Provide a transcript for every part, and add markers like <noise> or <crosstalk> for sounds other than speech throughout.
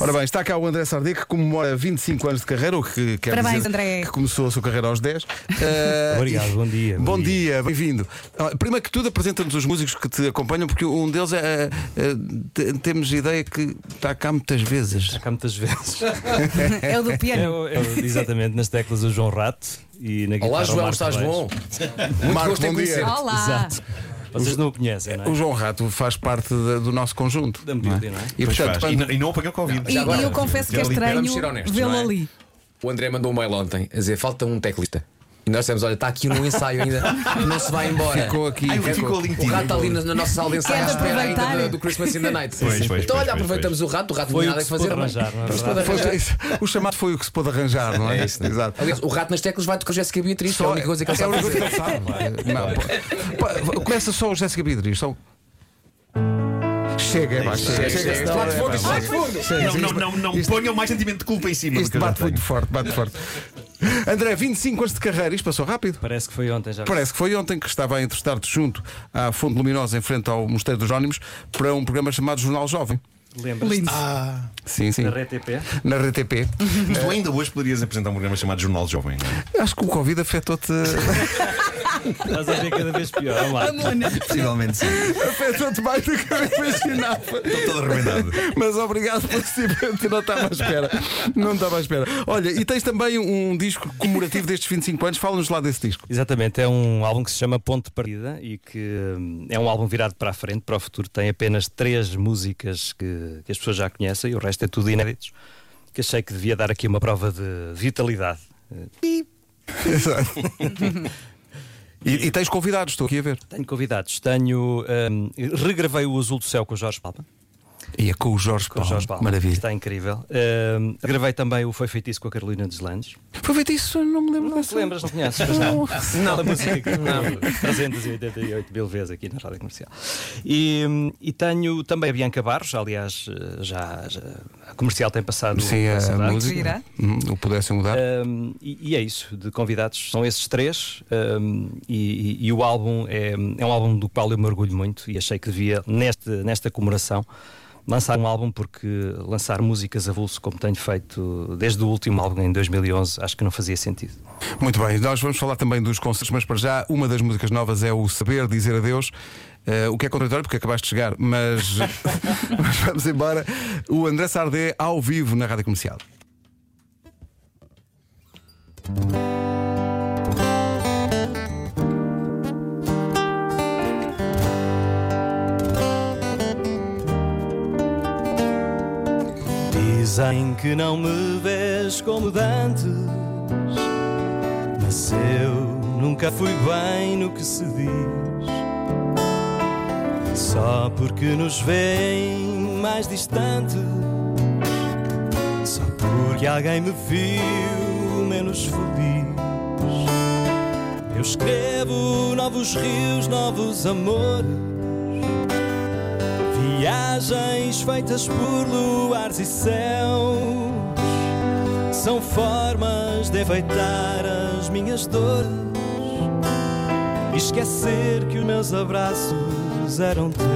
Ora bem, está cá o André Sardê que comemora 25 anos de carreira, o que quer Parabéns, dizer André. que começou a sua carreira aos 10. <laughs> Eh, Obrigado, bom dia, Bom, bom dia, bem-vindo. Ah, Primeiro que tudo, apresenta-nos os músicos que te acompanham, porque um deles é. é, te- temos ideia que está cá muitas vezes. Está cá muitas vezes. <laughs> É o do piano. é exatamente, nas teclas o João Rato e na guitarra Olá, o João, Marco estás Reis. bom? Muito Marco, gosto em bom dia. Olá. Exato. Vocês não o conhecem, não é? O João Rato faz parte da- do nosso conjunto. Da medida, não é? E portanto, faz. E, quando- não, e não apanhou Covid. E, agora, e eu confesso que é estranho vê-lo é? ali. O André mandou um mail ontem a dizer falta um teclista. E nós dissemos, olha, está aqui um ensaio ainda, não se vai embora. ficou aqui. Ai, ficou ali O rato está ali na, na nossa sala de ensaio à espera ainda aproveitar? do, do Christmas in the Night. Pois, pois, então, olha, pois, pois, aproveitamos o rato, o rato Foi não o que nada se a pôde fazer. arranjar, não é Mas arranjar. o chamado foi o que se pôde arranjar, não é? É isso. Exato. Aliás, o rato nas teclas vai tocar Jéssica Beatriz, que é a única coisa que ele é a sabe única fazer. coisa que ele sabe. Não, pô, pô, Começa só o Jéssica Beatriz. Só... Chega, é pá, chega, chega. De fundo, de fundo. Chega, Não, não, não, não ponham mais sentimento de culpa em cima do que Isto eu já bate muito forte, bate forte. André, 25 anos de carreira, isto passou rápido. Parece que foi ontem já. Parece que foi ontem que estava a entrevistar-te junto à Fonte Luminosa, em frente ao Mosteiro dos Jónimos, para um programa chamado Jornal Jovem. Lembras-te Lindo. Sim, sim. da RTP? Na RTP. Mas tu ainda hoje poderias apresentar um programa chamado Jornal Jovem. não é? Acho que o Covid afetou-te. Estás a ver cada vez pior. Vamos lá. Possivelmente sim. afetou-te mais do que eu imaginava. Estou todo arrebentado. Mas obrigado por simplesmente não estava à espera. Não estava à espera. Olha, e tens também um disco comemorativo destes 25 anos. Fala-nos lá desse disco. Exatamente, é um álbum que se chama Ponto de Partida e que hum, é um álbum virado para a frente, para o futuro. Tem apenas três músicas que, que as pessoas já conhecem e o resto é tudo inéditos. Que achei que devia dar aqui uma prova de vitalidade. Eh, Exato. E, e tens convidados, estou aqui a ver. Tenho convidados, tenho. hum, regravei o Azul do Céu com o Jorge Palma. E é com o Jorge Com Paulo. o Jorge Palma. Maravilha. Está incrível. Hum, gravei também o Foi Feitiço com a Carolina dos Landes. Foi feito isso, não me lembro Não te lembras, não conheces? Pois não. Aquela música que tocou 388 mil vezes aqui na rádio comercial. E, e tenho também a Bianca Barros, aliás, eh, já, já- a comercial tem passado. Sim, a a música. Hum, o pudessem mudar. Um, e, e é isso, de convidados, são esses três. um, e, e- e o álbum é, é um álbum do qual eu me orgulho muito e achei que devia, neste, nesta comemoração, lançar um álbum, porque lançar músicas avulso, como tenho feito desde o último álbum em 2011, acho que não fazia sentido. Muito bem, nós vamos falar também dos concertos, mas para já, uma das músicas novas é o Saber Dizer Adeus. Eh, o que é contraditório porque acabaste de chegar, mas, <laughs> mas vamos embora. O André Sardé ao vivo na rádio comercial. Dizem que não me vês como dantes, mas eu nunca fui bem no que se diz. Só porque nos veem mais distantes, só porque alguém me viu menos feliz. Eu escrevo novos rios, novos amores. Viagens feitas por luares e céus são formas de enfeitar as minhas dores e esquecer que os meus abraços eram teus.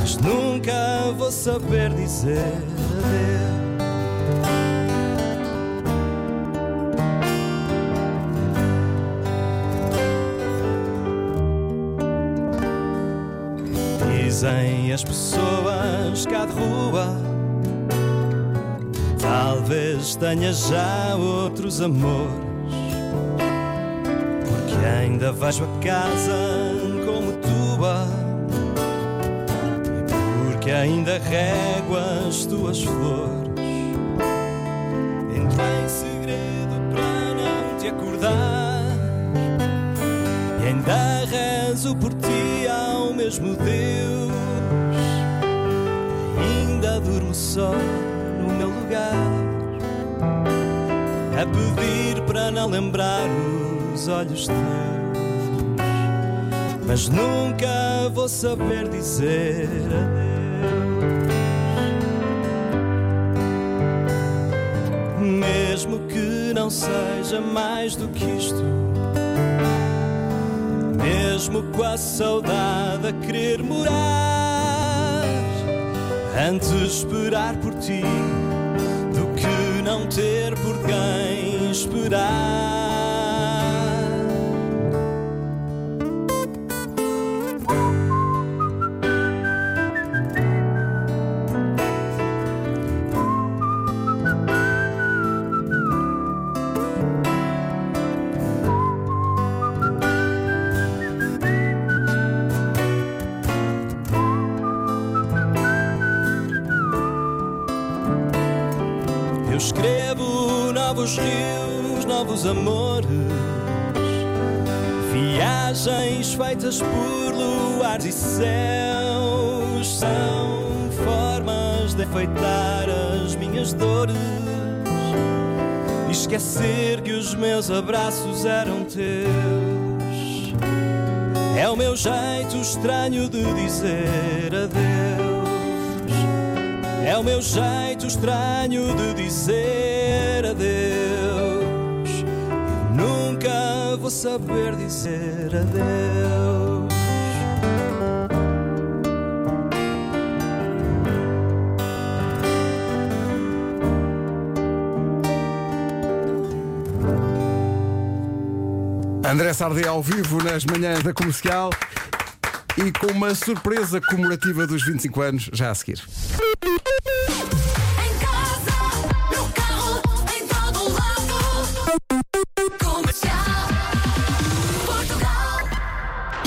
Mas nunca vou saber dizer adeus. Dizem as pessoas cá de rua. Talvez tenha já outros amores Porque ainda vejo a casa como tua. E porque ainda rego as tuas flores. Entro em segredo para não te acordar. E ainda rezo por ti mesmo Deus. Ainda durmo só no meu lugar, a pedir para não lembrar os olhos teus. Mas nunca vou saber dizer adeus. Mesmo que não seja mais do que isto. Mesmo com a saudade a querer morar, Antes esperar por ti Eu escrevo novos rios, novos amores, viagens feitas por luares e céus. São formas de enfeitar as minhas dores e esquecer que os meus abraços eram teus. É o meu jeito estranho de dizer adeus. É o meu jeito estranho de dizer adeus. Eu nunca vou saber dizer adeus. André Sardé ao vivo nas manhãs da comercial e com uma surpresa comemorativa dos 25 anos já a seguir.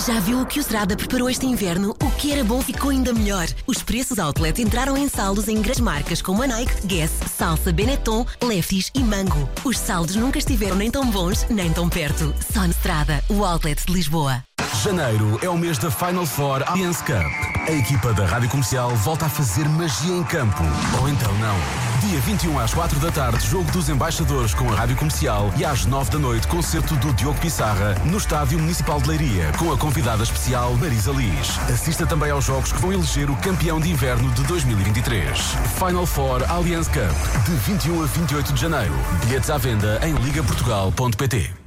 Já viu o que o Serada preparou este inverno? O que era bom ficou ainda melhor. Os preços outlet entraram em saldos em grandes marcas como a Nike, Guess, Salsa, Benetton, Lefties e Mango. Os saldos nunca estiveram nem tão bons, nem tão perto. Só na Serada, o outlet de Lisboa. Janeiro é o mês da Final Four Allianz Cup. A equipa da Rádio Comercial volta a fazer magia em campo. Ou então não. Dia 21 às 4 da tarde, jogo dos embaixadores com a Rádio Comercial e às 9 da noite, concerto do Diogo Pissarra no Estádio Municipal de Leiria, com a convidada especial Marisa Liz. Assista também aos jogos que vão eleger o campeão de inverno de 2023. Final Four Allianz Cup, de 21 a 28 de janeiro. Bilhetes à venda em ligaportugal.pt.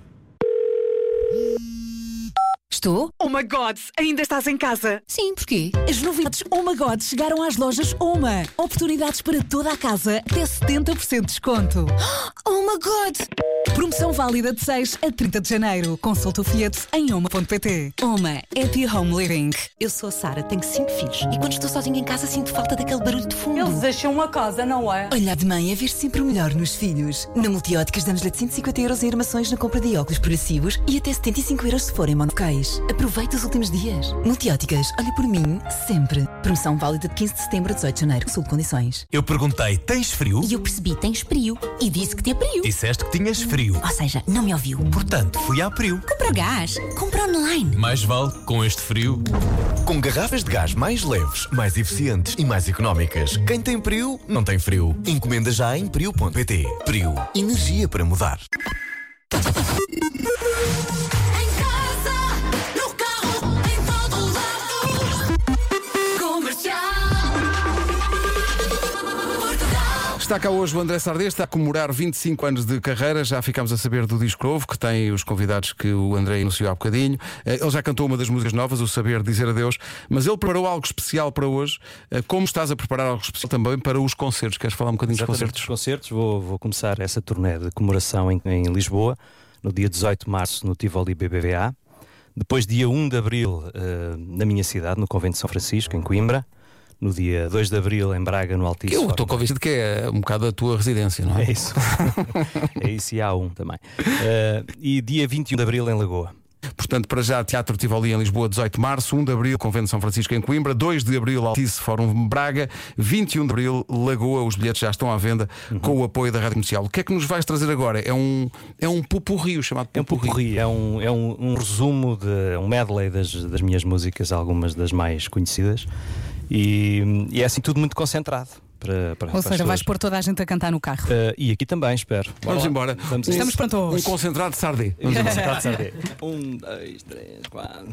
Estou? Oh my God, ainda estás em casa? Sim, porquê? As novidades Oh my God chegaram às lojas Oma. Oportunidades para toda a casa, até 70% de desconto. Oh my God! Promoção válida de 6 a 30 de janeiro. Consulta o folheto em oma.pt. Oma, Happy Home Living. Eu sou a Sara, tenho cinco filhos e quando estou sozinha em casa sinto falta daquele barulho de fundo. Eles acham uma casa, não é? Olhar de mãe é ver sempre o melhor nos filhos. Na Multióticas damos-lhe de 150 euros em armações na compra de óculos progressivos e até 75 euros se forem monocais. Aproveite os últimos dias. Multióticas, olha por mim, sempre. Promoção válida de 15 de setembro a 18 de janeiro. Consulte condições. Eu perguntei: tens frio? E eu percebi, tens frio. E disse que te frio. Disseste que tinhas frio. Ou seja, não me ouviu. Portanto, fui à Prio. Compra gás. Compra online. Mais vale com este frio. Com garrafas de gás mais leves, mais eficientes e mais económicas. Quem tem Prio, não tem frio. Encomenda já em prio.pt. Prio. Energia para mudar. Está cá hoje o André Sardê, está a comemorar 25 anos de carreira. Já ficámos a saber do disco novo, que tem os convidados que o André anunciou há bocadinho. Eh, Ele já cantou uma das músicas novas, o Saber Dizer Adeus, mas ele preparou algo especial para hoje. Eh, Como estás a preparar algo especial também para os concertos? Queres falar um bocadinho dos Exatamente, concertos? Os concertos, vou, vou começar essa turnê de comemoração em, em Lisboa, no dia 18 de março, no Tivoli BBVA. Depois, dia 1 de abril, eh, na minha cidade, no Convento de São Francisco, em Coimbra. No dia 2 de abril, em Braga, no Altice. Eu estou convencido que é um bocado a tua residência, não é? É isso. <laughs> é isso e há um também. Eh, e dia 21 de abril, em Lagoa. Portanto, para já, Teatro Tivoli em Lisboa, 18 de março, 1 de abril, Convento de São Francisco em Coimbra, 2 de abril, Altice Fórum Braga, 21 de abril, Lagoa. Os bilhetes já estão à venda com o apoio da Rádio Comercial. O que é que nos vais trazer agora? É um, é um pupurri, chamado É um pupurri, é um, é um, um resumo, de, um medley das, das minhas músicas, algumas das mais conhecidas. E, e é assim tudo muito concentrado. Para, para, Ou para seja, vais pôr toda a gente a cantar no carro. Eh, e aqui também, espero. Bora Vamos lá. embora. Vamos a Estamos prontos. Um concentrado de Sardê. Vamos <laughs> a isso. Pode ser. Um, dois, três, quatro.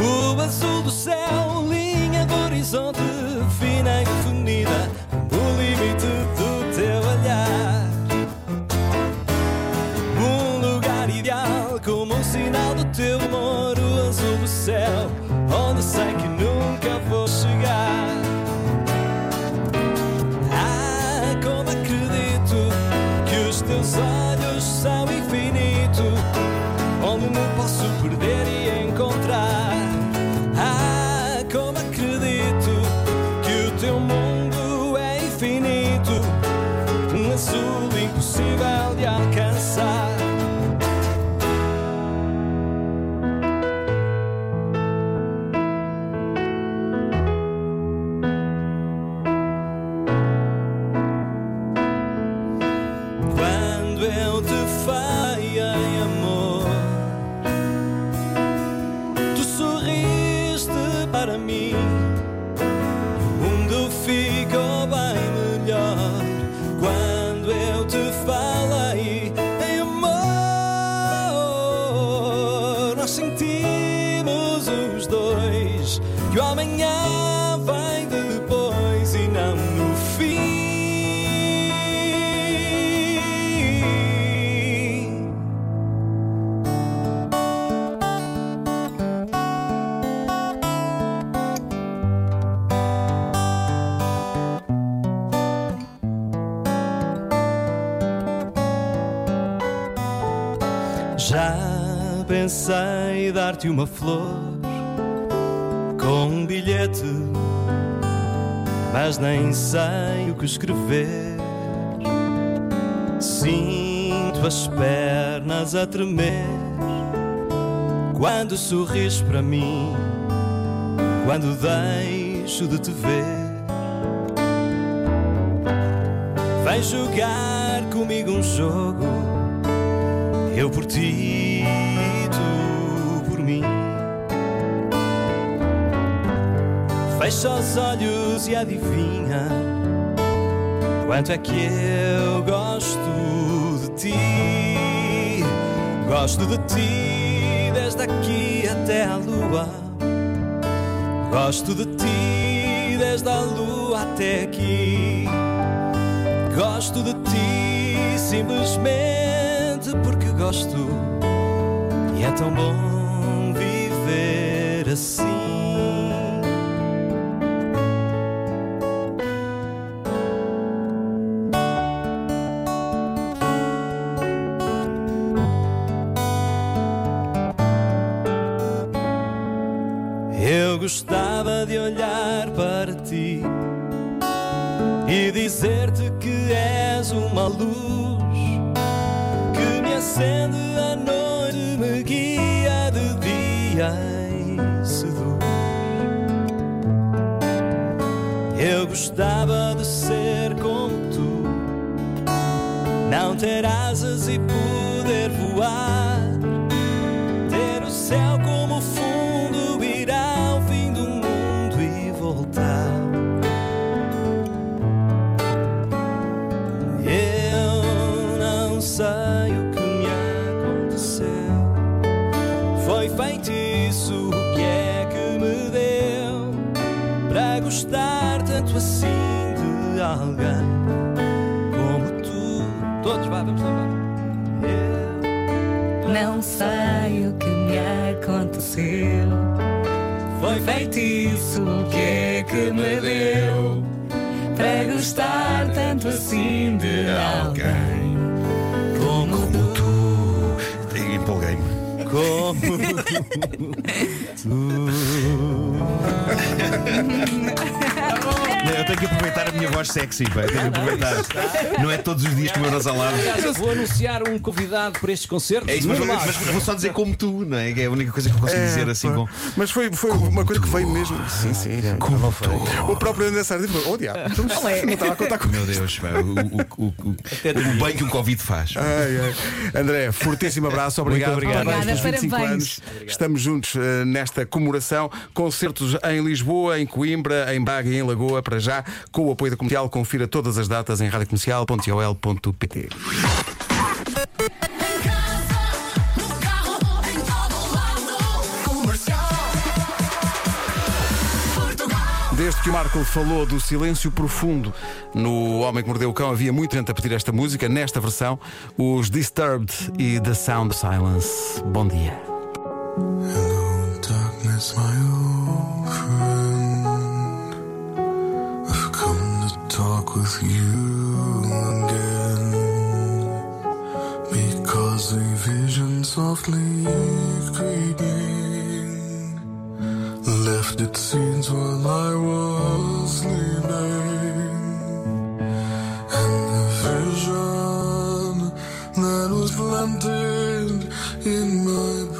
O azul do céu, linha do horizonte, sinal do teu amor, o azul do céu, onde sei que que o amanhã vem depois e não no fim. Já pensei dar-te uma flor com um bilhete, mas nem sei o que escrever. Sinto as pernas a tremer quando sorris para mim, quando deixo de te ver. Vem jogar comigo um jogo eu por ti Fecha os olhos e adivinha quanto é que eu gosto de ti. Gosto de ti desde aqui até à lua. Gosto de ti desde a lua até aqui. Gosto de ti simplesmente porque gosto. E é tão bom viver assim. À noite, me guia de dia e seduz. Eu gostava de ser como tu, não ter asas e poder voar, Foi feitiço o que é que me deu para gostar tanto assim de alguém como tu. Todos vá, vamos lá. vá. Eu Não sei o que me aconteceu. Foi Feitiço, o que é que me deu? Para gostar tanto assim de alguém Como Não, <laughs> minha voz sexy. Eu tenho que aproveitar. Não é todos os dias que o meu nós ao lado. Aliás, Vou anunciar um convidado para estes concertos. É isso, mas, Nuno mas- mas vou só dizer como tu, não é? Que é a única coisa que eu consigo dizer assim com. Mas foi, foi uma coisa que veio mesmo. Sim, sim. Como tu. O próprio André Sardinha falou: Oh, diabo, então, não estava a contar com Meu Deus, pá, o, o- o- o- o bem que o Covid faz. Ai, ai. André, fortíssimo abraço, obrigado. Muito obrigado. Parabéns Obrigada, pelos 25 parabéns. anos. Estamos juntos eh, nesta comemoração. Concertos em Lisboa, em Coimbra, em Braga e em Lagoa, para já, com o apoio da comercial. Confira todas as datas em radiocomercial.ol.pt. Desde que o Marco falou do silêncio profundo no Homem que Mordeu o Cão, havia muita gente a pedir esta música. Nesta versão, os Disturbed e The Sound Silence. Bom dia. Darkness, with you again. Because a vision softly creeping left its scenes while I was sleeping. And the vision that was planted in my